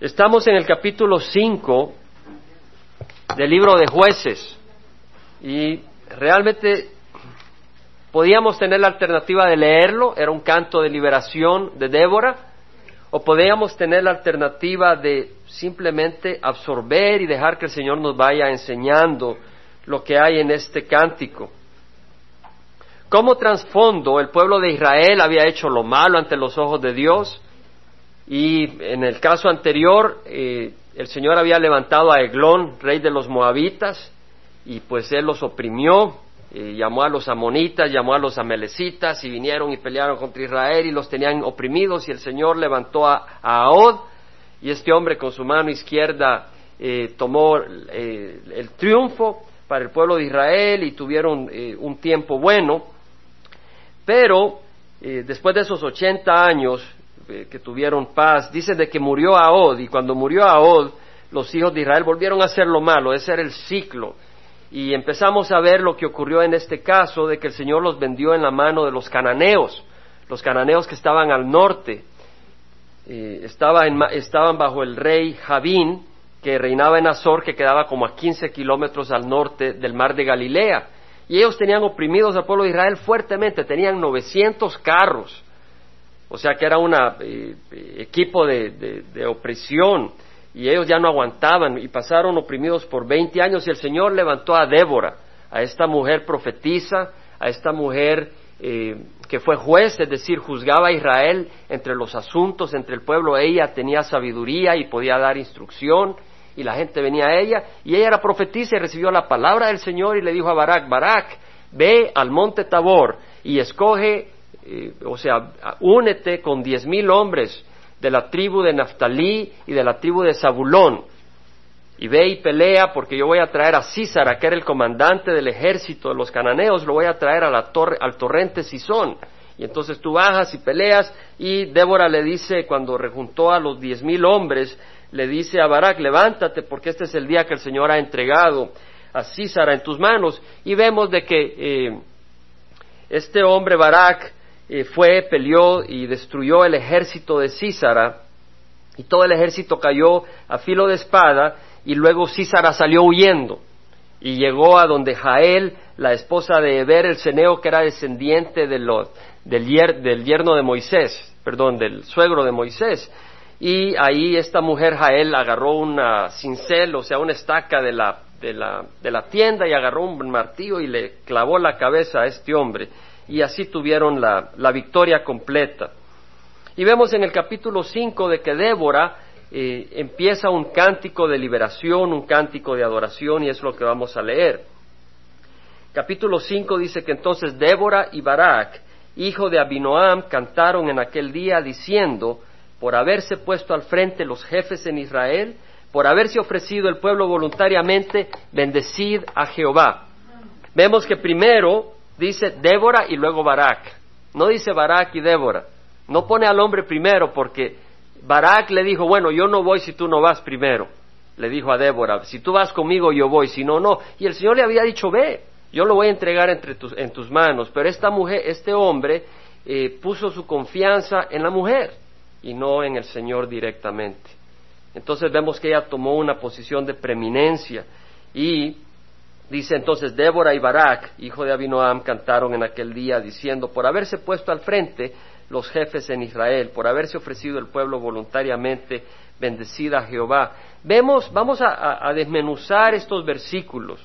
Estamos en el capítulo 5 del libro de jueces y realmente podíamos tener la alternativa de leerlo, era un canto de liberación de Débora, o podíamos tener la alternativa de simplemente absorber y dejar que el Señor nos vaya enseñando lo que hay en este cántico. Como trasfondo, el pueblo de Israel había hecho lo malo ante los ojos de Dios, y en el caso anterior, eh, el Señor había levantado a Eglón, rey de los moabitas, y pues él los oprimió, eh, llamó a los amonitas, llamó a los amelecitas, y vinieron y pelearon contra Israel y los tenían oprimidos, y el Señor levantó a, Ahod, y este hombre con su mano izquierda eh, tomó el triunfo para el pueblo de Israel y tuvieron un tiempo bueno, pero después de esos ochenta años, eh, que tuvieron paz, dice de que murió Ahod, y cuando murió Ahod, los hijos de Israel volvieron a hacer lo malo, ese era el ciclo. Y empezamos a ver lo que ocurrió en este caso, de que el Señor los vendió en la mano de los cananeos, los cananeos que estaban al norte, eh, estaban bajo el rey Javín, que reinaba en Azor, que quedaba como a 15 kilómetros al norte del mar de Galilea. Y ellos tenían oprimidos al pueblo de Israel fuertemente, tenían 900 carros, o sea que era un eh, equipo de, opresión y ellos ya no aguantaban y pasaron oprimidos por 20 años y el Señor levantó a Débora, a esta mujer profetisa, a esta mujer eh, que fue juez, es decir, juzgaba a Israel entre los asuntos, entre el pueblo. Ella tenía sabiduría y podía dar instrucción y la gente venía a ella y ella era profetisa y recibió la palabra del Señor y le dijo a Barak, Barak, ve al monte Tabor y escoge eh, o sea, únete con diez mil hombres de la tribu de Naftalí y de la tribu de Zabulón, y ve y pelea porque yo voy a traer a Císara, que era el comandante del ejército de los cananeos, lo voy a traer a la torre, al torrente Sison. Y entonces tú bajas y peleas y Débora le dice, cuando rejuntó a los diez mil hombres, le dice a Barak, levántate porque este es el día que el Señor ha entregado a Císara en tus manos. Y vemos de que eh, este hombre Barak fue, peleó y destruyó el ejército de Císara, y todo el ejército cayó a filo de espada, y luego Císara salió huyendo, y llegó a donde Jael, la esposa de Eber el Ceneo, que era descendiente del, del yerno de Moisés, perdón, del suegro de Moisés, y ahí esta mujer Jael agarró una cincel, o sea, una estaca de la, de la, de la tienda y agarró un martillo y le clavó la cabeza a este hombre y así tuvieron la, victoria completa. Y vemos en el capítulo 5 de que Débora eh, empieza un cántico de liberación, un cántico de adoración, y es lo que vamos a leer. Capítulo 5 dice que entonces Débora y Barak, hijo de Abinoam, cantaron en aquel día diciendo, por haberse puesto al frente los jefes en Israel, por haberse ofrecido el pueblo voluntariamente, bendecid a Jehová. Vemos que primero dice Débora y luego Barak. No dice Barak y Débora. No pone al hombre primero porque Barak le dijo, bueno, yo no voy si tú no vas primero. Le dijo a Débora, si tú vas conmigo yo voy, si no, no. Y el Señor le había dicho, ve, yo lo voy a entregar entre tus, en tus manos. Pero esta mujer, este hombre eh, puso su confianza en la mujer y no en el Señor directamente. Entonces vemos que ella tomó una posición de preeminencia y Dice entonces Débora y Barak, hijo de Abinoam, cantaron en aquel día diciendo, por haberse puesto al frente los jefes en Israel, por haberse ofrecido el pueblo voluntariamente, bendecida a Jehová. Vemos, vamos a, desmenuzar estos versículos.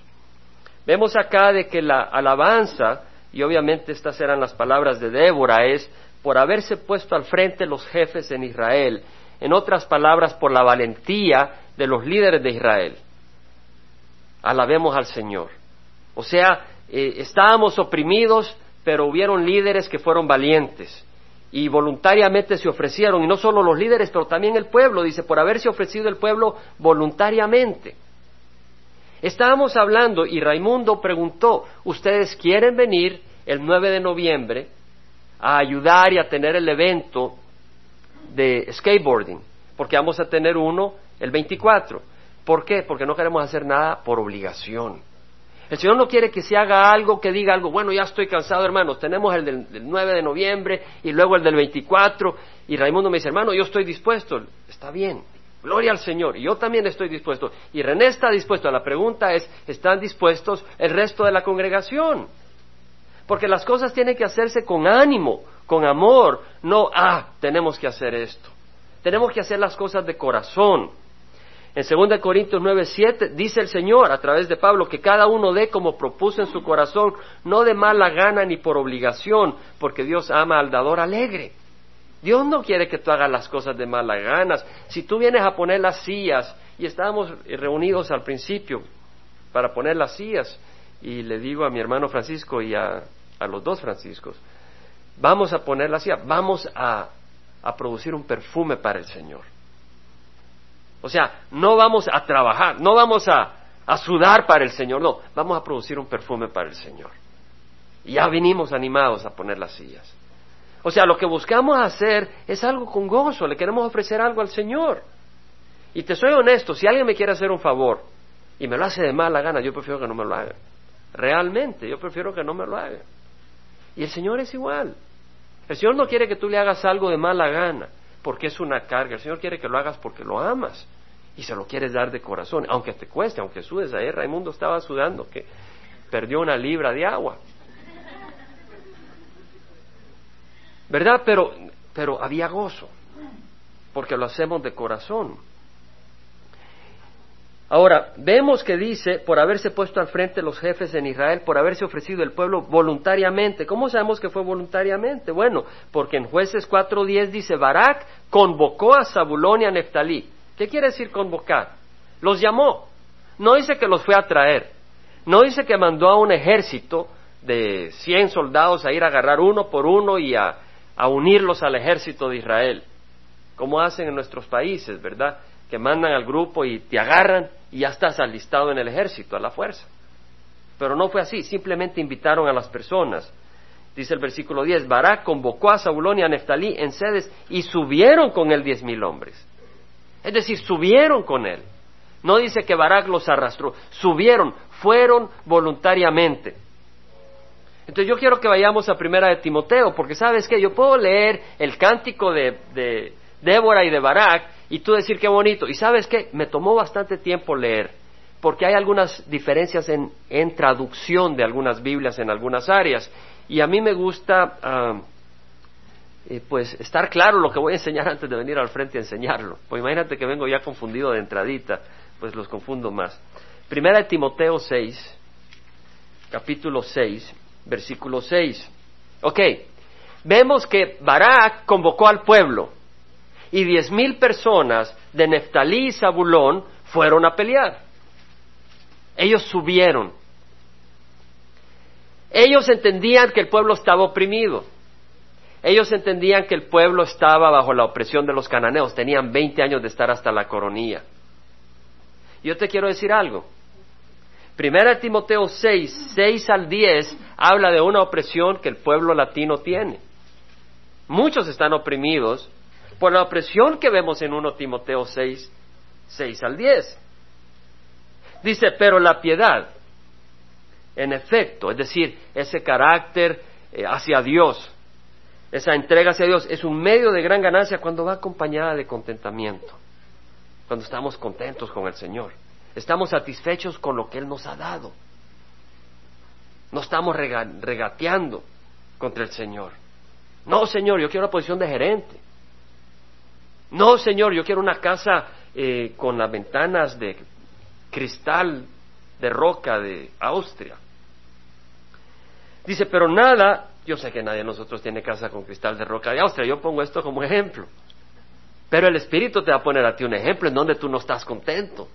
Vemos acá de que la alabanza, y obviamente estas eran las palabras de Débora, es por haberse puesto al frente los jefes en Israel. En otras palabras, por la valentía de los líderes de Israel alabemos al Señor. O sea, eh, estábamos oprimidos, pero hubieron líderes que fueron valientes y voluntariamente se ofrecieron, y no solo los líderes, pero también el pueblo, dice, por haberse ofrecido el pueblo voluntariamente. Estábamos hablando y Raimundo preguntó, ¿ustedes quieren venir el 9 de noviembre a ayudar y a tener el evento de skateboarding? Porque vamos a tener uno el 24. ¿Por qué? Porque no queremos hacer nada por obligación. El Señor no quiere que se haga algo que diga algo, bueno, ya estoy cansado, hermanos, tenemos el del, 9 de noviembre y luego el del 24, y Raimundo me dice, hermano, yo estoy dispuesto, está bien, Gloria al Señor. Y yo también estoy dispuesto. Y René está dispuesto. La pregunta es, ¿están dispuestos el resto de la congregación? Porque las cosas tienen que hacerse con ánimo, con amor, no, ah, tenemos que hacer esto. Tenemos que hacer las cosas de corazón. En 2 Corintios 9, 7 dice el Señor a través de Pablo que cada uno dé como propuso en su corazón, no de mala gana ni por obligación, porque Dios ama al dador alegre. Dios no quiere que tú hagas las cosas de mala ganas. Si tú vienes a poner las sillas, y estábamos reunidos al principio para poner las sillas, y le digo a mi hermano Francisco y a, los dos Franciscos, vamos a poner las sillas, vamos a, a producir un perfume para el Señor. O sea, no vamos a trabajar, no vamos a, a sudar para el Señor, no, vamos a producir un perfume para el Señor. Y ya vinimos animados a poner las sillas. O sea, lo que buscamos hacer es algo con gozo, le queremos ofrecer algo al Señor. Y te soy honesto, si alguien me quiere hacer un favor y me lo hace de mala gana, yo prefiero que no me lo haga. Realmente, yo prefiero que no me lo haga. Y el Señor es igual. El Señor no quiere que tú le hagas algo de mala gana, porque es una carga. El Señor quiere que lo hagas porque lo amas y se lo quieres dar de corazón, aunque te cueste, aunque sudes. Ayer Raimundo estaba sudando que perdió una libra de agua. ¿Verdad? Pero, pero había gozo, porque lo hacemos de corazón. Ahora, vemos que dice, por haberse puesto al frente los jefes en Israel, por haberse ofrecido el pueblo voluntariamente. ¿Cómo sabemos que fue voluntariamente? Bueno, porque en jueces 4.10 dice, Barak convocó a Zabulón y a Neftalí. ¿Qué quiere decir convocar? Los llamó. No dice que los fue a traer. No dice que mandó a un ejército de 100 soldados a ir a agarrar uno por uno y a a unirlos al ejército de Israel, como hacen en nuestros países, ¿verdad? Que mandan al grupo y te agarran y ya estás alistado en el ejército, a la fuerza. Pero no fue así, simplemente invitaron a las personas. Dice el versículo 10, Barak convocó a Saulón y a Neftalí en sedes y subieron con él diez mil hombres. Es decir, subieron con él. No dice que Barak los arrastró, subieron, fueron voluntariamente. Entonces yo quiero que vayamos a primera de Timoteo, porque sabes que yo puedo leer el cántico de, de Débora y de Barak y tú decir qué bonito. Y sabes que me tomó bastante tiempo leer, porque hay algunas diferencias en, en, traducción de algunas Biblias en algunas áreas. Y a mí me gusta ah, eh, pues estar claro lo que voy a enseñar antes de venir al frente a enseñarlo. Pues imagínate que vengo ya confundido de entradita, pues los confundo más. Primera de Timoteo 6, capítulo 6 versículo 6. Ok, vemos que Barak convocó al pueblo y diez mil personas de Neftalí y Zabulón fueron a pelear. Ellos subieron. Ellos entendían que el pueblo estaba oprimido. Ellos entendían que el pueblo estaba bajo la opresión de los cananeos. Tenían 20 años de estar hasta la coronilla. Yo te quiero decir algo. Primera Timoteo 6, 6 al 10 habla de una opresión que el pueblo latino tiene. Muchos están oprimidos por la opresión que vemos en 1 Timoteo 6, 6 al 10. Dice, pero la piedad, en efecto, es decir, ese carácter eh, hacia Dios, esa entrega hacia Dios, es un medio de gran ganancia cuando va acompañada de contentamiento, cuando estamos contentos con el Señor. Estamos satisfechos con lo que Él nos ha dado. No estamos regateando contra el Señor. No, Señor, yo quiero una posición de gerente. No, Señor, yo quiero una casa eh, con las ventanas de cristal de roca de Austria. Dice, pero nada, yo sé que nadie de nosotros tiene casa con cristal de roca de Austria, yo pongo esto como ejemplo. Pero el Espíritu te va a poner a ti un ejemplo en donde tú no estás contento.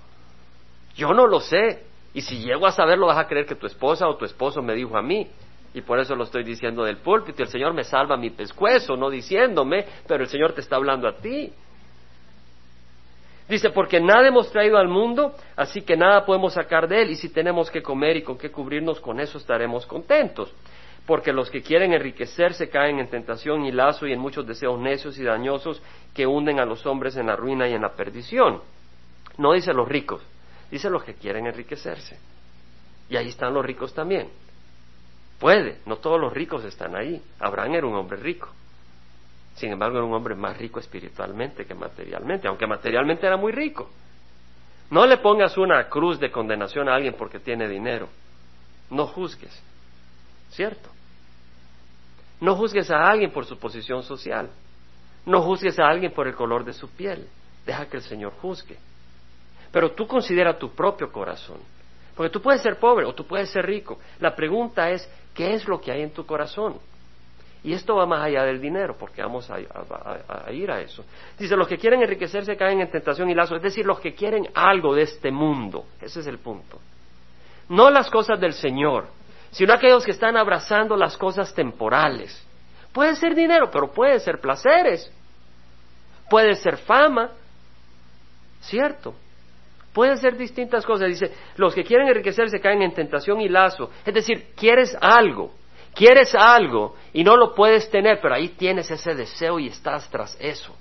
Yo no lo sé. Y si llego a saberlo, vas a creer que tu esposa o tu esposo me dijo a mí. Y por eso lo estoy diciendo del púlpito. El Señor me salva mi pescuezo, no diciéndome, pero el Señor te está hablando a ti. Dice, porque nada hemos traído al mundo, así que nada podemos sacar de él. Y si tenemos que comer y con qué cubrirnos, con eso estaremos contentos. Porque los que quieren enriquecerse caen en tentación y lazo y en muchos deseos necios y dañosos que hunden a los hombres en la ruina y en la perdición. No dice los ricos, Dice los que quieren enriquecerse. Y ahí están los ricos también. Puede, no todos los ricos están ahí. Abraham era un hombre rico. Sin embargo, era un hombre más rico espiritualmente que materialmente, aunque materialmente era muy rico. No le pongas una cruz de condenación a alguien porque tiene dinero. No juzgues. ¿Cierto? No juzgues a alguien por su posición social. No juzgues a alguien por el color de su piel. Deja que el Señor juzgue. Pero tú considera tu propio corazón. Porque tú puedes ser pobre o tú puedes ser rico. La pregunta es, ¿qué es lo que hay en tu corazón? Y esto va más allá del dinero, porque vamos a, ir a eso. Dice, los que quieren enriquecerse caen en tentación y lazo, es decir, los que quieren algo de este mundo. Ese es el punto. No las cosas del Señor, sino aquellos que están abrazando las cosas temporales. Puede ser dinero, pero puede ser placeres. Puede ser fama, ¿cierto? Puede ser distintas cosas. Dice, los que quieren enriquecerse caen en tentación y lazo. Es decir, quieres algo, quieres algo y no lo puedes tener, pero ahí tienes ese deseo y estás tras eso.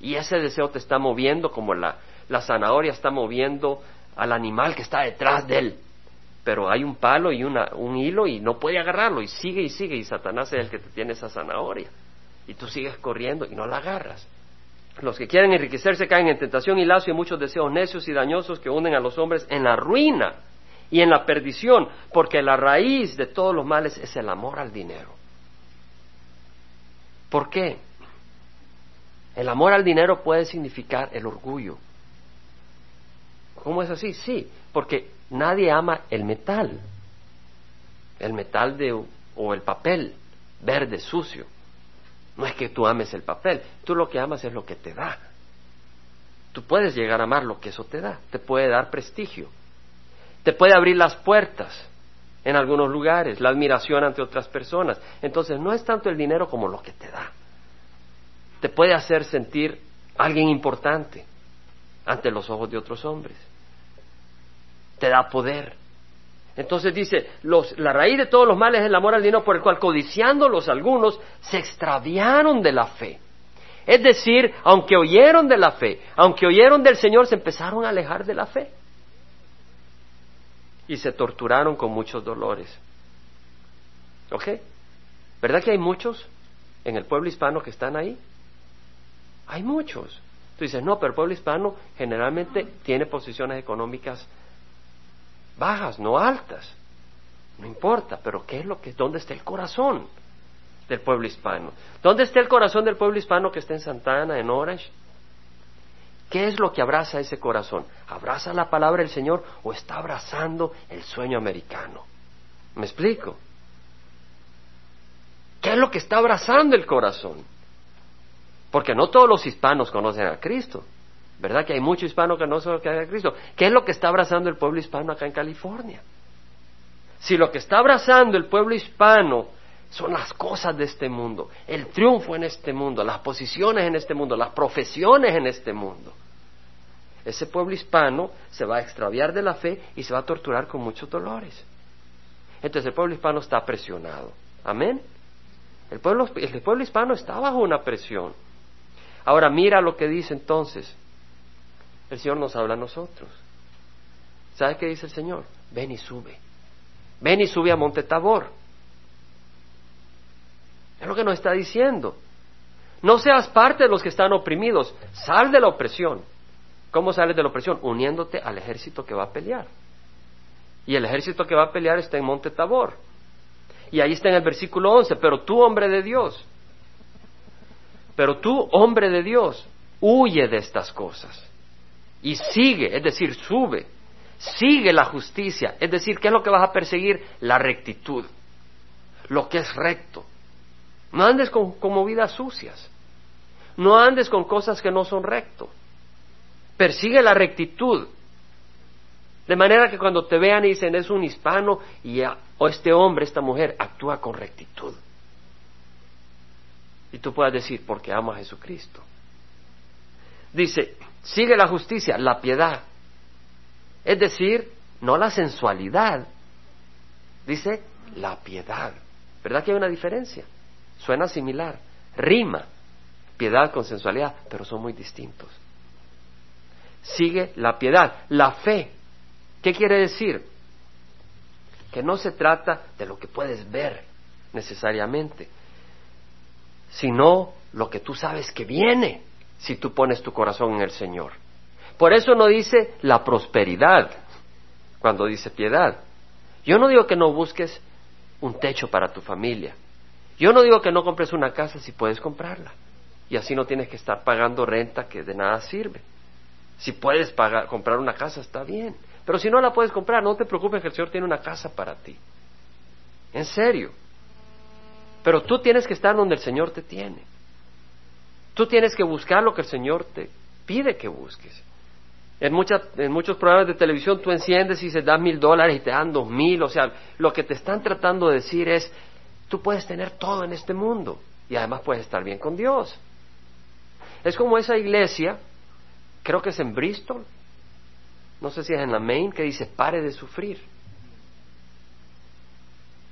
Y ese deseo te está moviendo como la, la zanahoria está moviendo al animal que está detrás de él. Pero hay un palo y una, un hilo y no puede agarrarlo y sigue y sigue y Satanás es el que te tiene esa zanahoria. Y tú sigues corriendo y no la agarras. Los que quieren enriquecerse caen en tentación y lazo y muchos deseos necios y dañosos que hunden a los hombres en la ruina y en la perdición, porque la raíz de todos los males es el amor al dinero. ¿Por qué? El amor al dinero puede significar el orgullo. ¿Cómo es así? Sí, porque nadie ama el metal, el metal de, o el papel verde, sucio. No es que tú ames el papel, tú lo que amas es lo que te da. Tú puedes llegar a amar lo que eso te da, te puede dar prestigio, te puede abrir las puertas en algunos lugares, la admiración ante otras personas. Entonces no es tanto el dinero como lo que te da. Te puede hacer sentir alguien importante ante los ojos de otros hombres. Te da poder, entonces dice, la raíz de todos los males es el amor al dinero por el cual codiciándolos algunos se extraviaron de la fe. Es decir, aunque oyeron de la fe, aunque oyeron del Señor, se empezaron a alejar de la fe. Y se torturaron con muchos dolores. ¿Ok? ¿Verdad que hay muchos en el pueblo hispano que están ahí? Hay muchos. Tú dices, no, pero el pueblo hispano generalmente tiene posiciones económicas bajas, no altas. No importa, pero ¿qué es lo que, dónde está el corazón del pueblo hispano? ¿Dónde está el corazón del pueblo hispano que está en Santana, en Orange? ¿Qué es lo que abraza ese corazón? ¿Abraza la palabra del Señor o está abrazando el sueño americano? ¿Me explico? ¿Qué es lo que está abrazando el corazón? Porque no todos los hispanos conocen a Cristo. ¿Verdad que hay mucho hispano que no sabe que hay Cristo? ¿Qué es lo que está abrazando el pueblo hispano acá en California? Si lo que está abrazando el pueblo hispano son las cosas de este mundo, el triunfo en este mundo, las posiciones en este mundo, las profesiones en este mundo, ese pueblo hispano se va a extraviar de la fe y se va a torturar con muchos dolores. Entonces el pueblo hispano está presionado. Amén. El pueblo, el pueblo hispano está bajo una presión. Ahora mira lo que dice entonces el Señor nos habla a nosotros. ¿Sabe qué dice el Señor? Ven y sube. Ven y sube a Monte Tabor. Es lo que nos está diciendo. No seas parte de los que están oprimidos. Sal de la opresión. ¿Cómo sales de la opresión? Uniéndote al ejército que va a pelear. Y el ejército que va a pelear está en Monte Tabor. Y ahí está en el versículo 11. Pero tú, hombre de Dios. Pero tú, hombre de Dios, huye de estas cosas y sigue, es decir, sube, sigue la justicia, es decir, ¿qué es lo que vas a perseguir? La rectitud, lo que es recto. No andes con, movidas sucias, no andes con cosas que no son recto. Persigue la rectitud. De manera que cuando te vean y dicen es un hispano y o este hombre, esta mujer, actúa con rectitud. Y tú puedas decir, porque amo a Jesucristo. Dice, sigue la justicia, la piedad. Es decir, no la sensualidad, dice la piedad. ¿Verdad que hay una diferencia? Suena similar, rima, piedad con sensualidad, pero son muy distintos. Sigue la piedad, la fe. ¿Qué quiere decir? Que no se trata de lo que puedes ver necesariamente, sino lo que tú sabes que viene si tú pones tu corazón en el Señor. Por eso no dice la prosperidad cuando dice piedad. Yo no digo que no busques un techo para tu familia. Yo no digo que no compres una casa si puedes comprarla. Y así no tienes que estar pagando renta que de nada sirve. Si puedes pagar, comprar una casa, está bien. Pero si no la puedes comprar, no te preocupes que el Señor tiene una casa para ti. En serio. Pero tú tienes que estar donde el Señor te tiene. Tú tienes que buscar lo que el Señor te pide que busques. En, en muchos programas de televisión tú enciendes y se dan mil dólares y te dan dos mil. O sea, lo que te están tratando de decir es, tú puedes tener todo en este mundo y además puedes estar bien con Dios. Es como esa iglesia, creo que es en Bristol, no sé si es en la Main, que dice, pare de sufrir.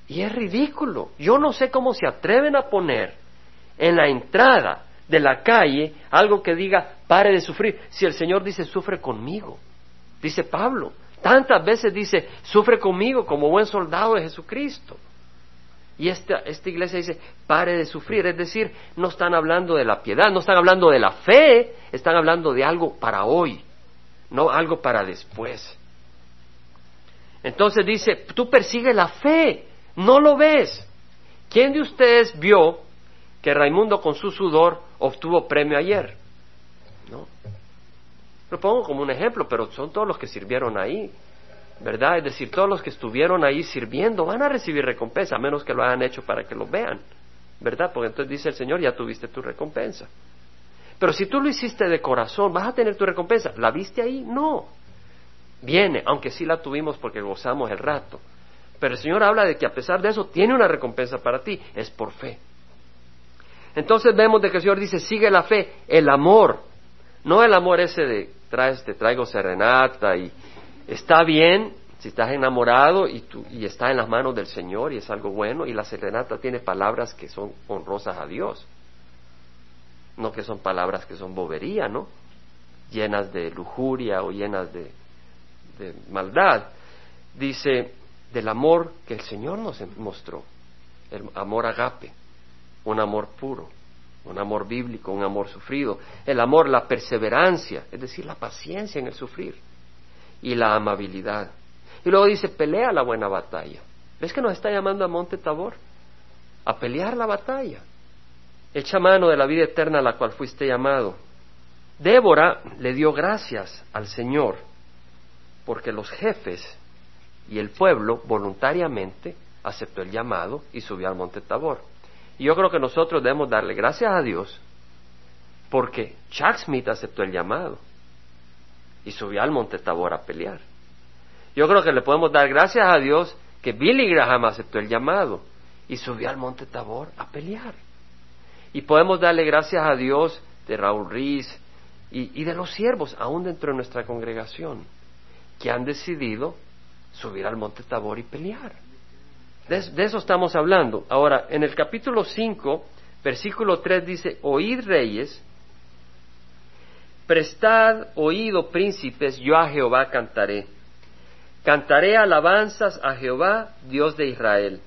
Y es ridículo. Yo no sé cómo se atreven a poner en la entrada de la calle algo que diga, pare de sufrir. Si el Señor dice, sufre conmigo. Dice Pablo. Tantas veces dice, sufre conmigo como buen soldado de Jesucristo. Y esta, esta iglesia dice, pare de sufrir. Es decir, no están hablando de la piedad, no están hablando de la fe, están hablando de algo para hoy, no algo para después. Entonces dice, tú persigues la fe, no lo ves. ¿Quién de ustedes vio que Raimundo con su sudor obtuvo premio ayer? ¿No? Lo pongo como un ejemplo, pero son todos los que sirvieron ahí. ¿verdad? Es decir, todos los que estuvieron ahí sirviendo van a recibir recompensa, a menos que lo hayan hecho para que lo vean, ¿verdad? Porque entonces dice el Señor, ya tuviste tu recompensa. Pero si tú lo hiciste de corazón, vas a tener tu recompensa. ¿La viste ahí? No. Viene, aunque sí la tuvimos porque gozamos el rato. Pero el Señor habla de que a pesar de eso tiene una recompensa para ti, es por fe. Entonces vemos de que el Señor dice, sigue la fe, el amor, no el amor ese de traes, te traigo serenata y, Está bien si estás enamorado y, tú, y está en las manos del Señor y es algo bueno y la serenata tiene palabras que son honrosas a Dios, no que son palabras que son bobería, ¿no? Llenas de lujuria o llenas de, de maldad. Dice del amor que el Señor nos mostró, el amor agape, un amor puro, un amor bíblico, un amor sufrido, el amor, la perseverancia, es decir, la paciencia en el sufrir y la amabilidad. Y luego dice, pelea la buena batalla. ¿Ves que nos está llamando a Monte Tabor? A pelear la batalla. Echa mano de la vida eterna a la cual fuiste llamado. Débora le dio gracias al Señor porque los jefes y el pueblo voluntariamente aceptó el llamado y subió al monte Tabor. Y yo creo que nosotros debemos darle gracias a Dios porque Chuck Smith aceptó el llamado y subió al monte Tabor a pelear. Yo creo que le podemos dar gracias a Dios que Billy Graham aceptó el llamado y subió al monte Tabor a pelear. Y podemos darle gracias a Dios de Raúl Riz y, de los siervos, aún dentro de nuestra congregación, que han decidido subir al monte Tabor y pelear. De, eso estamos hablando. Ahora, en el capítulo 5, versículo 3 dice, oíd reyes, Prestad oído, príncipes, yo a Jehová cantaré. Cantaré alabanzas a Jehová, Dios de Israel.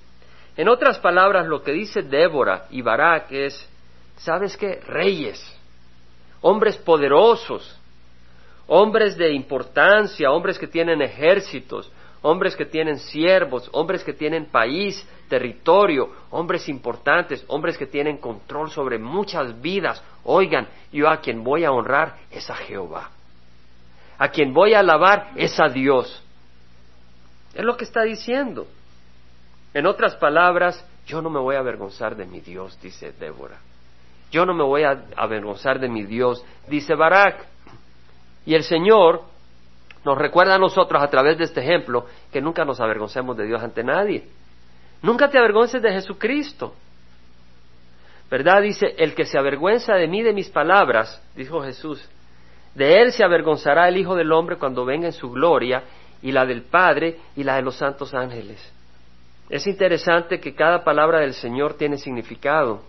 En otras palabras, lo que dice Débora y Barak es, ¿sabes qué? Reyes, hombres poderosos, hombres de importancia, hombres que tienen ejércitos, hombres que tienen siervos, hombres que tienen país, territorio, hombres importantes, hombres que tienen control sobre muchas vidas. Oigan, yo a quien voy a honrar es a Jehová. A quien voy a alabar es a Dios. Es lo que está diciendo. En otras palabras, yo no me voy a avergonzar de mi Dios, dice Débora. Yo no me voy a avergonzar de mi Dios, dice Barak. Y el Señor nos recuerda a nosotros a través de este ejemplo que nunca nos avergoncemos de Dios ante nadie. Nunca te avergonces de Jesucristo. ¿Verdad? Dice, el que se avergüenza de mí, de mis palabras, dijo Jesús, de él se avergonzará el Hijo del Hombre cuando venga en su gloria y la del Padre y la de los santos ángeles. Es interesante que cada palabra del Señor tiene significado,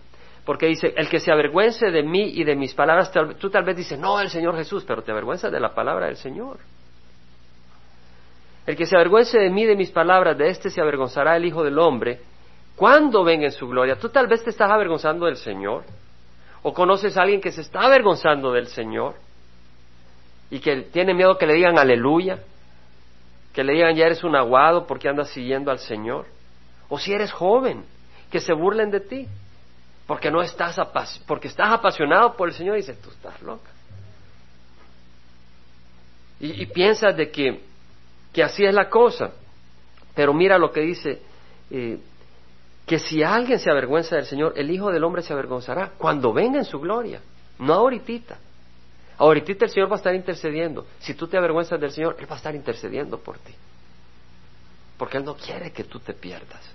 porque dice, el que se avergüence de mí y de mis palabras, tú tal vez dices, no, el Señor Jesús, pero te avergüenzas de la palabra del Señor. El que se avergüence de mí, de mis palabras, de éste se avergonzará el Hijo del Hombre cuando venga en su gloria. Tú tal vez te estás avergonzando del Señor. ¿O conoces a alguien que se está avergonzando del Señor? Y que tiene miedo que le digan aleluya, que le digan ya eres un aguado porque andas siguiendo al Señor. O si eres joven, que se burlen de ti, porque no estás porque estás apasionado por el Señor y dices, tú estás loca. Y, piensas de que, que así es la cosa. Pero mira lo que dice, eh, que si alguien se avergüenza del Señor, el Hijo del Hombre se avergonzará cuando venga en su gloria, no ahorita. Ahorita el Señor va a estar intercediendo. Si tú te avergüenzas del Señor, Él va a estar intercediendo por ti. Porque Él no quiere que tú te pierdas.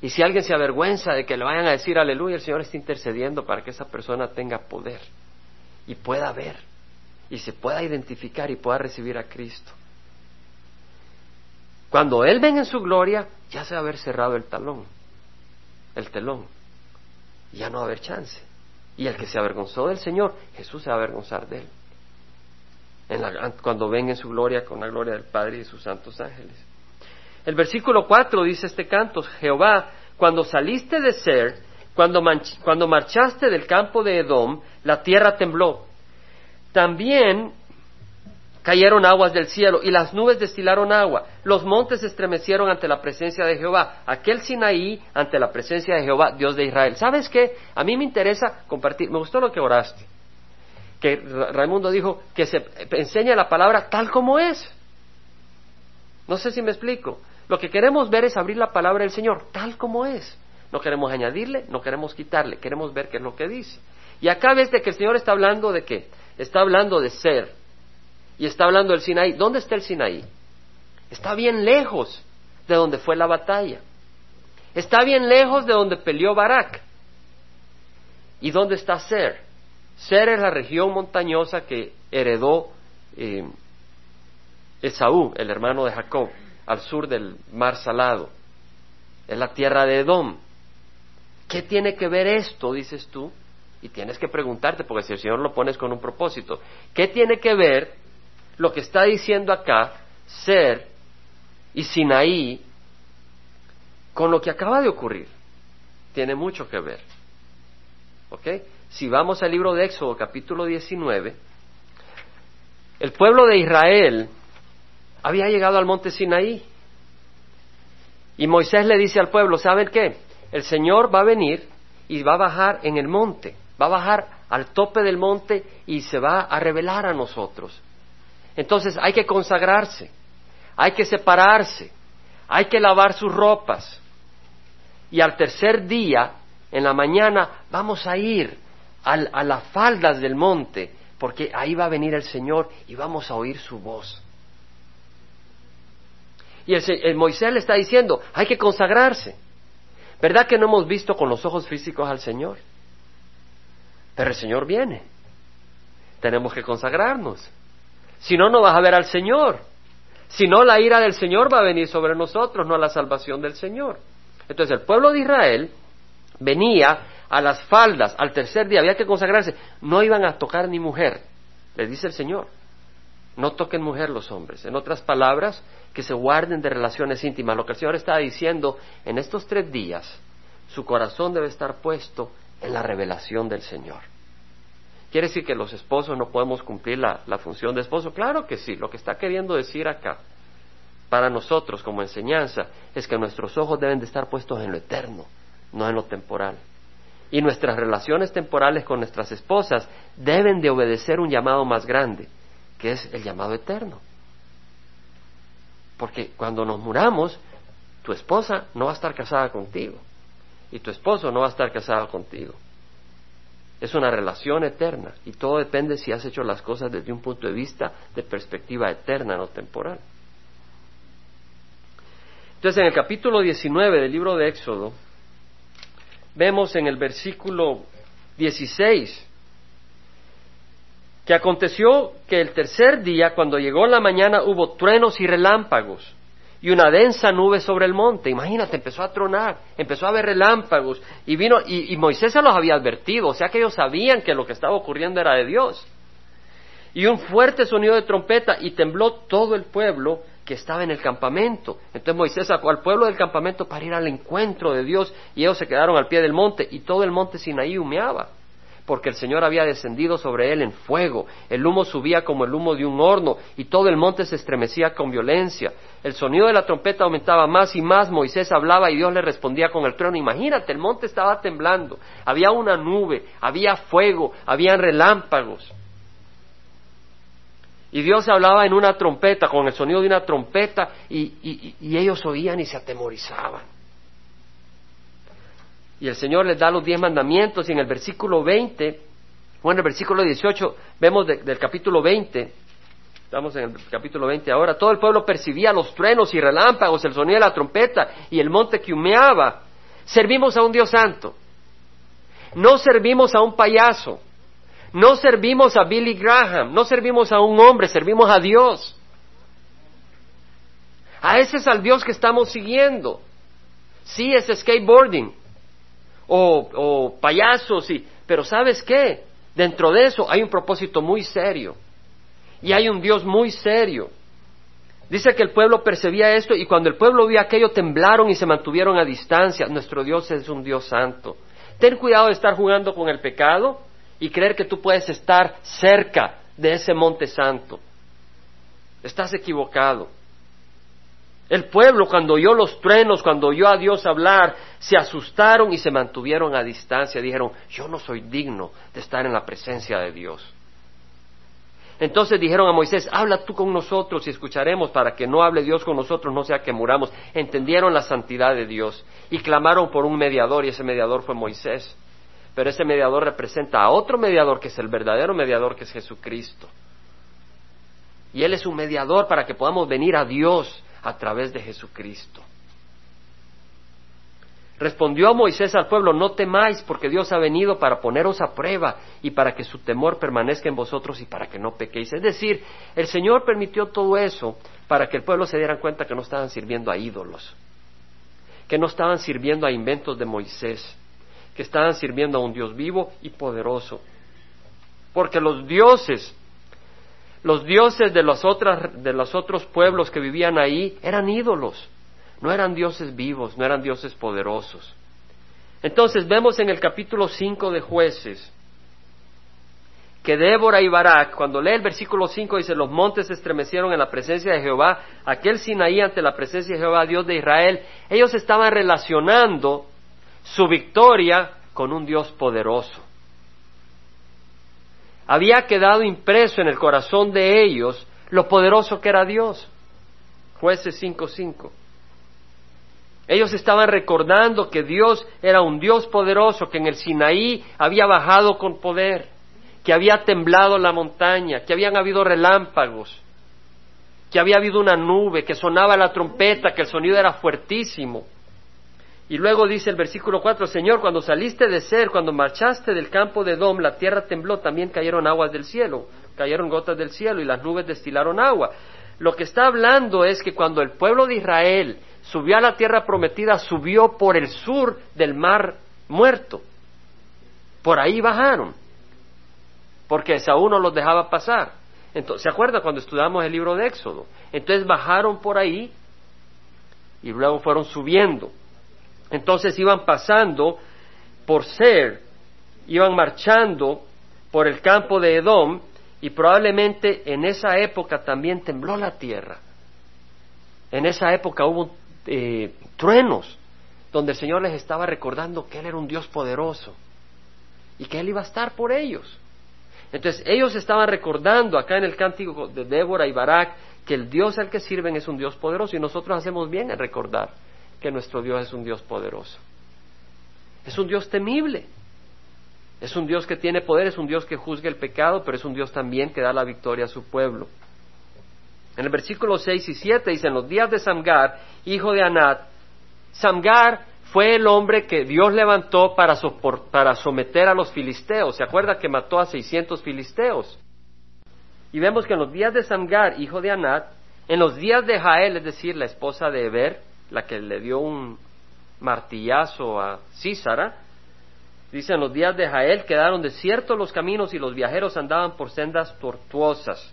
Y si alguien se avergüenza de que le vayan a decir aleluya, el Señor está intercediendo para que esa persona tenga poder y pueda ver y se pueda identificar y pueda recibir a Cristo. Cuando Él venga en su gloria, ya se va a haber cerrado el talón el telón. Ya no va a haber chance. Y el que se avergonzó del Señor, Jesús se va a avergonzar de él. cuando venga en su gloria con la gloria del Padre y de sus santos ángeles. El versículo 4 dice este canto, Jehová, cuando saliste de Ser, cuando, cuando marchaste del campo de Edom, la tierra tembló. También cayeron aguas del cielo y las nubes destilaron agua. Los montes se estremecieron ante la presencia de Jehová. Aquel Sinaí ante la presencia de Jehová, Dios de Israel. ¿Sabes qué? A mí me interesa compartir. Me gustó lo que oraste. Que Raimundo dijo que se enseña la palabra tal como es. No sé si me explico. Lo que queremos ver es abrir la palabra del Señor tal como es. No queremos añadirle, no queremos quitarle, queremos ver qué es lo que dice. Y acá ves de que el Señor está hablando de qué? Está hablando de ser, y está hablando del Sinaí. ¿Dónde está el Sinaí? Está bien lejos de donde fue la batalla. Está bien lejos de donde peleó Barak. ¿Y dónde está Ser? Ser es la región montañosa que heredó eh, Esaú, el hermano de Jacob, al sur del mar salado. Es la tierra de Edom. ¿Qué tiene que ver esto, dices tú? Y tienes que preguntarte, porque si el Señor lo pones con un propósito, ¿qué tiene que ver lo que está diciendo acá, Ser y Sinaí, con lo que acaba de ocurrir. Tiene mucho que ver. ¿Ok? Si vamos al libro de Éxodo, capítulo 19, el pueblo de Israel había llegado al monte Sinaí. Y Moisés le dice al pueblo, ¿saben qué? El Señor va a venir y va a bajar en el monte, va a bajar al tope del monte y se va a revelar a nosotros. Entonces hay que consagrarse, hay que separarse, hay que lavar sus ropas. Y al tercer día, en la mañana, vamos a ir a las faldas del monte, porque ahí va a venir el Señor y vamos a oír su voz. Y el, Moisés le está diciendo, hay que consagrarse. ¿Verdad que no hemos visto con los ojos físicos al Señor? Pero el Señor viene. Tenemos que consagrarnos. Si no, no vas a ver al Señor. Si no, la ira del Señor va a venir sobre nosotros, no la salvación del Señor. Entonces el pueblo de Israel venía a las faldas, al tercer día había que consagrarse, no iban a tocar ni mujer, le dice el Señor. No toquen mujer los hombres. En otras palabras, que se guarden de relaciones íntimas. Lo que el Señor está diciendo, en estos tres días, su corazón debe estar puesto en la revelación del Señor. ¿Quiere decir que los esposos no podemos cumplir la, función de esposo? Claro que sí. Lo que está queriendo decir acá, para nosotros como enseñanza, es que nuestros ojos deben de estar puestos en lo eterno, no en lo temporal. Y nuestras relaciones temporales con nuestras esposas deben de obedecer un llamado más grande, que es el llamado eterno. Porque cuando nos muramos, tu esposa no va a estar casada contigo y tu esposo no va a estar casado contigo. Es una relación eterna y todo depende si has hecho las cosas desde un punto de vista de perspectiva eterna, no temporal. Entonces, en el capítulo 19 del libro de Éxodo, vemos en el versículo 16 que aconteció que el tercer día, cuando llegó la mañana, hubo truenos y relámpagos y una densa nube sobre el monte. Imagínate, empezó a tronar, empezó a haber relámpagos y vino y, Moisés se los había advertido, o sea que ellos sabían que lo que estaba ocurriendo era de Dios. Y un fuerte sonido de trompeta y tembló todo el pueblo que estaba en el campamento. Entonces Moisés sacó al pueblo del campamento para ir al encuentro de Dios y ellos se quedaron al pie del monte y todo el monte Sinaí humeaba. Porque el Señor había descendido sobre él en fuego. El humo subía como el humo de un horno y todo el monte se estremecía con violencia. El sonido de la trompeta aumentaba más y más. Moisés hablaba y Dios le respondía con el trueno. Imagínate, el monte estaba temblando. Había una nube, había fuego, habían relámpagos. Y Dios hablaba en una trompeta, con el sonido de una trompeta, y, y ellos oían y se atemorizaban. Y el Señor les da los diez mandamientos y en el versículo 20, o en el versículo 18, vemos del capítulo 20, estamos en el capítulo 20 ahora, todo el pueblo percibía los truenos y relámpagos, el sonido de la trompeta y el monte que humeaba. Servimos a un Dios santo. No servimos a un payaso. No servimos a Billy Graham. No servimos a un hombre, servimos a Dios. A ese es al Dios que estamos siguiendo. Sí, es skateboarding o, payasos, y, pero ¿sabes qué? Dentro de eso hay un propósito muy serio y hay un Dios muy serio. Dice que el pueblo percibía esto y cuando el pueblo vio aquello temblaron y se mantuvieron a distancia. Nuestro Dios es un Dios santo. Ten cuidado de estar jugando con el pecado y creer que tú puedes estar cerca de ese monte santo. Estás equivocado. El pueblo cuando oyó los truenos, cuando oyó a Dios hablar, se asustaron y se mantuvieron a distancia. Dijeron, yo no soy digno de estar en la presencia de Dios. Entonces dijeron a Moisés, habla tú con nosotros y escucharemos para que no hable Dios con nosotros, no sea que muramos. Entendieron la santidad de Dios y clamaron por un mediador y ese mediador fue Moisés. Pero ese mediador representa a otro mediador que es el verdadero mediador que es Jesucristo. Y Él es un mediador para que podamos venir a Dios a través de Jesucristo. Respondió Moisés al pueblo, no temáis, porque Dios ha venido para poneros a prueba y para que su temor permanezca en vosotros y para que no pequéis. Es decir, el Señor permitió todo eso para que el pueblo se diera cuenta que no estaban sirviendo a ídolos, que no estaban sirviendo a inventos de Moisés, que estaban sirviendo a un Dios vivo y poderoso. Porque los dioses los dioses de los, de los otros pueblos que vivían ahí eran ídolos, no eran dioses vivos, no eran dioses poderosos. Entonces vemos en el capítulo 5 de jueces que Débora y Barak, cuando lee el versículo 5, dice, los montes se estremecieron en la presencia de Jehová, aquel Sinaí ante la presencia de Jehová, Dios de Israel, ellos estaban relacionando su victoria con un Dios poderoso había quedado impreso en el corazón de ellos lo poderoso que era Dios. Jueces 5.5. Ellos estaban recordando que Dios era un Dios poderoso, que en el Sinaí había bajado con poder, que había temblado la montaña, que habían habido relámpagos, que había habido una nube, que sonaba la trompeta, que el sonido era fuertísimo. Y luego dice el versículo 4, Señor, cuando saliste de ser, cuando marchaste del campo de Dom, la tierra tembló, también cayeron aguas del cielo, cayeron gotas del cielo y las nubes destilaron agua. Lo que está hablando es que cuando el pueblo de Israel subió a la tierra prometida, subió por el sur del mar muerto. Por ahí bajaron, porque Saúl no los dejaba pasar. Entonces, ¿Se acuerda cuando estudiamos el libro de Éxodo? Entonces bajaron por ahí y luego fueron subiendo. Entonces iban pasando por Ser, iban marchando por el campo de Edom y probablemente en esa época también tembló la tierra. En esa época hubo eh, truenos donde el Señor les estaba recordando que Él era un Dios poderoso y que Él iba a estar por ellos. Entonces ellos estaban recordando acá en el cántico de Débora y Barak que el Dios al que sirven es un Dios poderoso y nosotros hacemos bien en recordar que nuestro Dios es un Dios poderoso. Es un Dios temible. Es un Dios que tiene poder, es un Dios que juzga el pecado, pero es un Dios también que da la victoria a su pueblo. En el versículo 6 y 7 dice, en los días de Samgar, hijo de Anat, Samgar fue el hombre que Dios levantó para, para someter a los filisteos. ¿Se acuerda que mató a 600 filisteos? Y vemos que en los días de Samgar, hijo de Anat, en los días de Jael, es decir, la esposa de Eber, la que le dio un martillazo a Císara, dice en los días de Jael quedaron desiertos los caminos y los viajeros andaban por sendas tortuosas.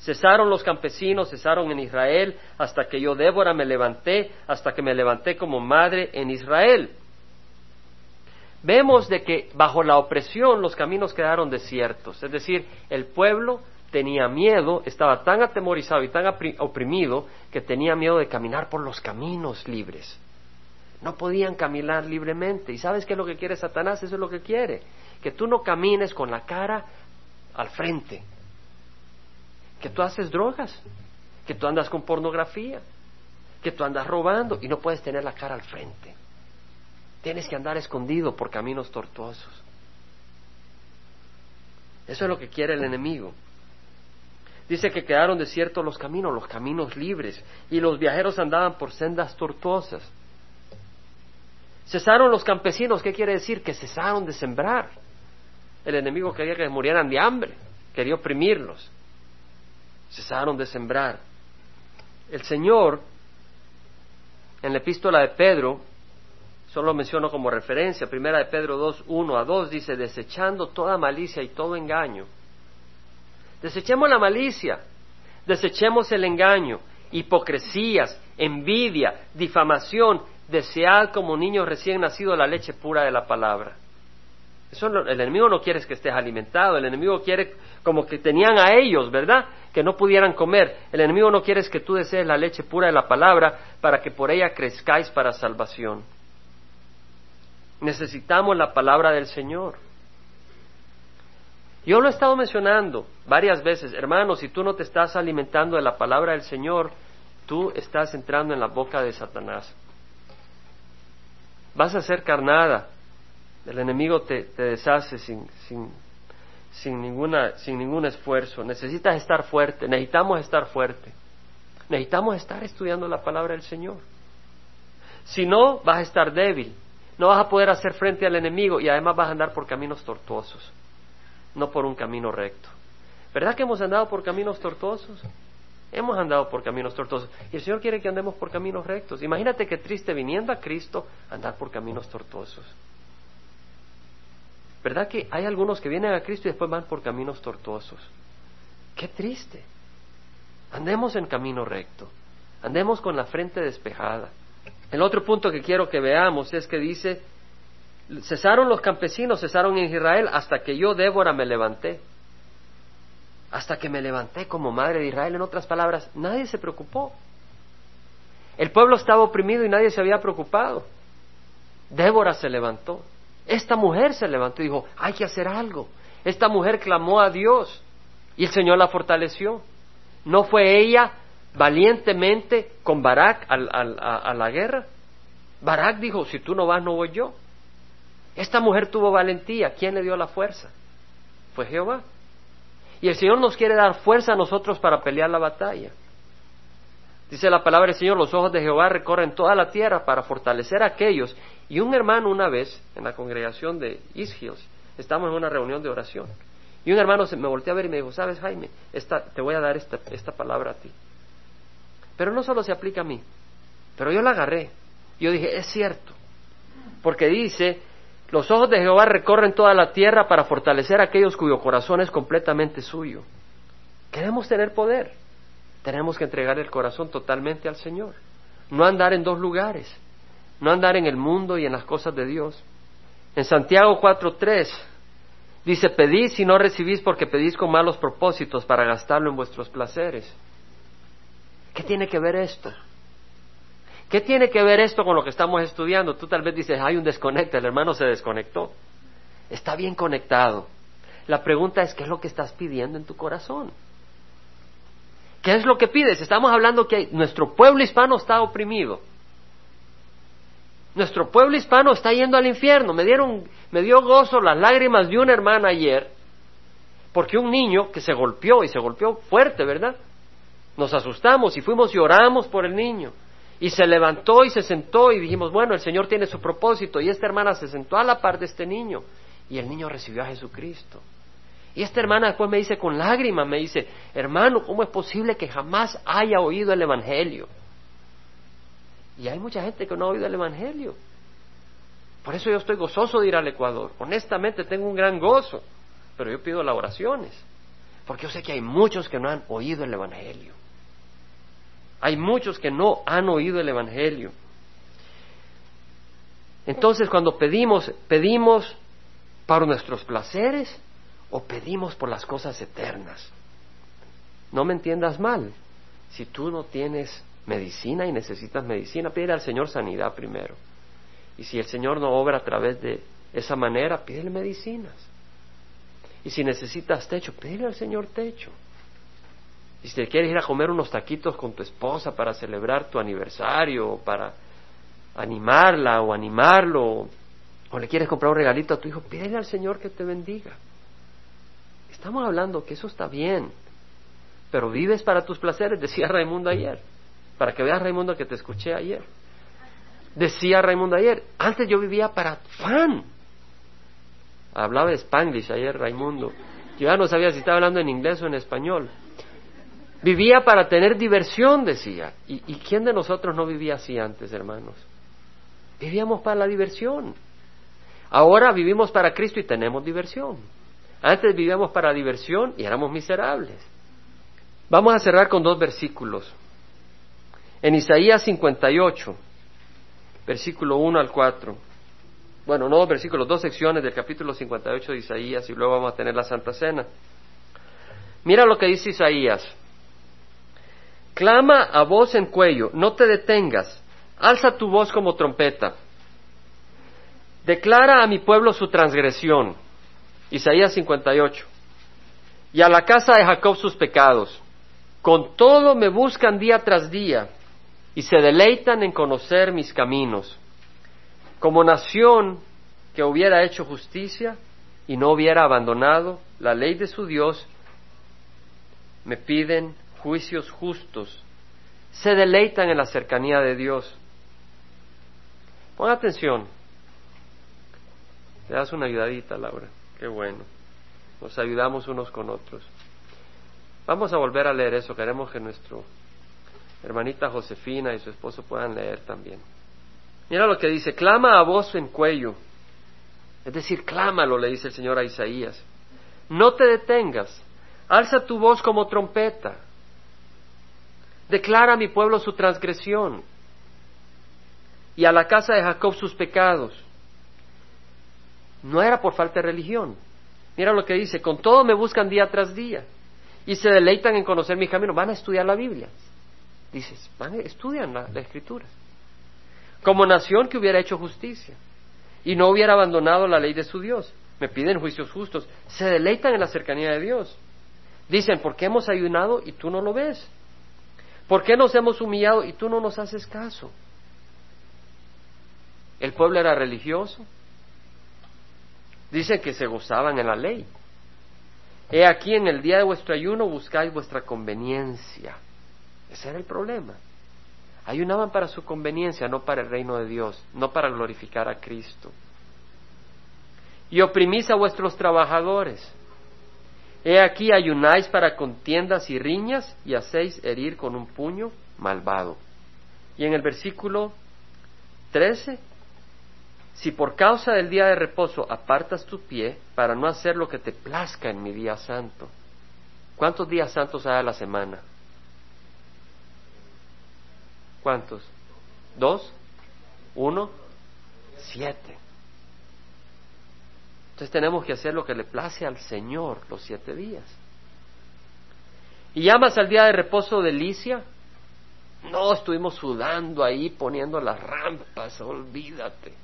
Cesaron los campesinos, cesaron en Israel, hasta que yo, Débora, me levanté, hasta que me levanté como madre en Israel. vemos de que bajo la opresión los caminos quedaron desiertos, es decir, el pueblo tenía miedo, estaba tan atemorizado y tan oprimido que tenía miedo de caminar por los caminos libres. No podían caminar libremente. ¿Y sabes qué es lo que quiere Satanás? Eso es lo que quiere. Que tú no camines con la cara al frente. Que tú haces drogas. Que tú andas con pornografía. Que tú andas robando y no puedes tener la cara al frente. Tienes que andar escondido por caminos tortuosos. Eso es lo que quiere el enemigo. Dice que quedaron desiertos los caminos, los caminos libres, y los viajeros andaban por sendas tortuosas. Cesaron los campesinos, ¿qué quiere decir? Que cesaron de sembrar. El enemigo quería que murieran de hambre, quería oprimirlos. Cesaron de sembrar. El Señor, en la epístola de Pedro, solo menciono como referencia, primera de Pedro 2, 1 a 2, dice, desechando toda malicia y todo engaño Desechemos la malicia, desechemos el engaño, hipocresías, envidia, difamación, desead como niños recién nacidos la leche pura de la palabra. El enemigo no quiere que estés alimentado, el enemigo quiere como que tenían a ellos, ¿verdad? Que no pudieran comer. El enemigo no quiere que tú desees la leche pura de la palabra para que por ella crezcáis para salvación. Necesitamos la palabra del Señor. Yo lo he estado mencionando varias veces, hermanos, si tú no te estás alimentando de la palabra del Señor, tú estás entrando en la boca de Satanás. Vas a ser carnada, el enemigo te, deshace sin, sin, sin, ninguna, sin ningún esfuerzo. Necesitas estar fuerte, necesitamos estar fuerte. Necesitamos estar estudiando la palabra del Señor. Si no, vas a estar débil, no vas a poder hacer frente al enemigo y además vas a andar por caminos tortuosos no por un camino recto. ¿Verdad que hemos andado por caminos tortuosos? Hemos andado por caminos tortuosos. Y el Señor quiere que andemos por caminos rectos. Imagínate qué triste viniendo a Cristo andar por caminos tortuosos. ¿Verdad que hay algunos que vienen a Cristo y después van por caminos tortuosos? Qué triste. Andemos en camino recto. Andemos con la frente despejada. El otro punto que quiero que veamos es que dice Cesaron los campesinos, cesaron en Israel hasta que yo, Débora, me levanté. Hasta que me levanté como madre de Israel. En otras palabras, nadie se preocupó. El pueblo estaba oprimido y nadie se había preocupado. Débora se levantó. Esta mujer se levantó y dijo, hay que hacer algo. Esta mujer clamó a Dios y el Señor la fortaleció. ¿No fue ella valientemente con Barak a, la guerra? Barak dijo, si tú no vas, no voy yo. Esta mujer tuvo valentía. ¿Quién le dio la fuerza? Fue Jehová. Y el Señor nos quiere dar fuerza a nosotros para pelear la batalla. Dice la palabra del Señor, los ojos de Jehová recorren toda la tierra para fortalecer a aquellos. Y un hermano una vez, en la congregación de East Hills, estamos en una reunión de oración. Y un hermano se me volteó a ver y me dijo, sabes Jaime, esta, te voy a dar esta, esta palabra a ti. Pero no solo se aplica a mí, pero yo la agarré. Yo dije, es cierto, porque dice, los ojos de Jehová recorren toda la tierra para fortalecer a aquellos cuyo corazón es completamente suyo. Queremos tener poder. Tenemos que entregar el corazón totalmente al Señor. No andar en dos lugares. No andar en el mundo y en las cosas de Dios. En Santiago 4.3 dice, pedís y no recibís porque pedís con malos propósitos para gastarlo en vuestros placeres. ¿Qué tiene que ver esto? ¿Qué tiene que ver esto con lo que estamos estudiando? Tú tal vez dices, hay un desconecte, el hermano se desconectó. Está bien conectado. La pregunta es, ¿qué es lo que estás pidiendo en tu corazón? ¿Qué es lo que pides? Estamos hablando que nuestro pueblo hispano está oprimido. Nuestro pueblo hispano está yendo al infierno. Me dieron, me dio gozo las lágrimas de una hermana ayer, porque un niño que se golpeó y se golpeó fuerte, ¿verdad? Nos asustamos y fuimos y oramos por el niño. Y se levantó y se sentó y dijimos, bueno, el Señor tiene su propósito. Y esta hermana se sentó a la par de este niño y el niño recibió a Jesucristo. Y esta hermana después me dice con lágrimas, me dice, hermano, ¿cómo es posible que jamás haya oído el Evangelio? Y hay mucha gente que no ha oído el Evangelio. Por eso yo estoy gozoso de ir al Ecuador. Honestamente tengo un gran gozo, pero yo pido las oraciones, porque yo sé que hay muchos que no han oído el Evangelio. Hay muchos que no han oído el Evangelio. Entonces, cuando pedimos, pedimos para nuestros placeres o pedimos por las cosas eternas. No me entiendas mal. Si tú no tienes medicina y necesitas medicina, pídele al Señor sanidad primero. Y si el Señor no obra a través de esa manera, pídele medicinas. Y si necesitas techo, pídele al Señor techo. Y si te quieres ir a comer unos taquitos con tu esposa para celebrar tu aniversario o para animarla o animarlo, o le quieres comprar un regalito a tu hijo, pídele al Señor que te bendiga. Estamos hablando que eso está bien, pero vives para tus placeres, decía Raimundo ayer, para que veas Raimundo que te escuché ayer. Decía Raimundo ayer, antes yo vivía para fan. Hablaba de Spanglish ayer Raimundo. Yo ya no sabía si estaba hablando en inglés o en español. Vivía para tener diversión, decía. ¿Y, ¿Y, quién de nosotros no vivía así antes, hermanos? Vivíamos para la diversión. Ahora vivimos para Cristo y tenemos diversión. Antes vivíamos para diversión y éramos miserables. Vamos a cerrar con dos versículos. En Isaías 58, versículo 1 al 4. Bueno, no dos versículos, dos secciones del capítulo 58 de Isaías y luego vamos a tener la Santa Cena. Mira lo que dice Isaías. Clama a voz en cuello, no te detengas, alza tu voz como trompeta. Declara a mi pueblo su transgresión. Isaías 58. Y a la casa de Jacob sus pecados. Con todo me buscan día tras día y se deleitan en conocer mis caminos. Como nación que hubiera hecho justicia y no hubiera abandonado la ley de su Dios, me piden juicios justos. Se deleitan en la cercanía de Dios. Pon atención. Te das una ayudadita, Laura. Qué bueno. Nos ayudamos unos con otros. Vamos a volver a leer eso. Queremos que nuestro hermanita Josefina y su esposo puedan leer también. Mira lo que dice, clama a voz en cuello. Es decir, clámalo, le dice el Señor a Isaías. No te detengas. Alza tu voz como trompeta. Declara a mi pueblo su transgresión y a la casa de Jacob sus pecados. No era por falta de religión. Mira lo que dice, con todo me buscan día tras día y se deleitan en conocer mi camino. Van a estudiar la Biblia. Dices, van, estudian la, la escritura. Como nación que hubiera hecho justicia y no hubiera abandonado la ley de su Dios. Me piden juicios justos. Se deleitan en la cercanía de Dios. Dicen, ¿por qué hemos ayunado y tú no lo ves? ¿Por qué nos hemos humillado y tú no nos haces caso? El pueblo era religioso, Dice que se gozaban en la ley. He aquí en el día de vuestro ayuno buscáis vuestra conveniencia. Ese era el problema. Ayunaban para su conveniencia, no para el reino de Dios, no para glorificar a Cristo. Y oprimís a vuestros trabajadores. He aquí ayunáis para contiendas y riñas y hacéis herir con un puño malvado. Y en el versículo 13 si por causa del día de reposo apartas tu pie para no hacer lo que te plazca en mi día santo, ¿cuántos días santos hay a la semana? ¿Cuántos? ¿Dos? ¿Uno? Siete. Entonces tenemos que hacer lo que le place al Señor los siete días. ¿Y llamas al día de reposo delicia? No, estuvimos sudando ahí poniendo las rampas, olvídate.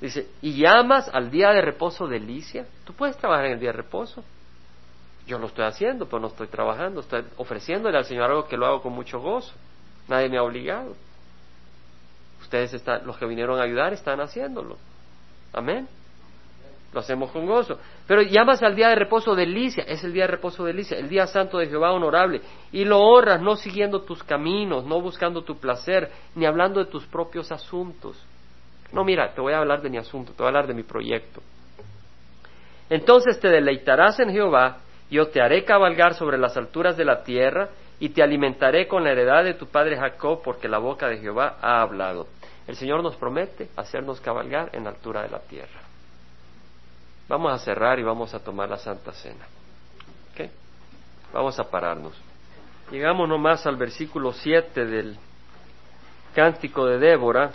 Dice, ¿y llamas al día de reposo delicia? Tú puedes trabajar en el día de reposo. Yo lo estoy haciendo, pero no estoy trabajando. Estoy ofreciéndole al Señor algo que lo hago con mucho gozo. Nadie me ha obligado. Ustedes, están, los que vinieron a ayudar, están haciéndolo. Amén. Lo hacemos con gozo. Pero llamas al día de reposo delicia. Es el día de reposo delicia, el día santo de Jehová honorable. Y lo honras no siguiendo tus caminos, no buscando tu placer, ni hablando de tus propios asuntos no, mira, te voy a hablar de mi asunto, te voy a hablar de mi proyecto. Entonces te deleitarás en Jehová, yo te haré cabalgar sobre las alturas de la tierra, y te alimentaré con la heredad de tu padre Jacob, porque la boca de Jehová ha hablado. El Señor nos promete hacernos cabalgar en la altura de la tierra. Vamos a cerrar y vamos a tomar la Santa Cena. ¿Okay? Vamos a pararnos. Llegamos nomás al versículo 7 del cántico de Débora.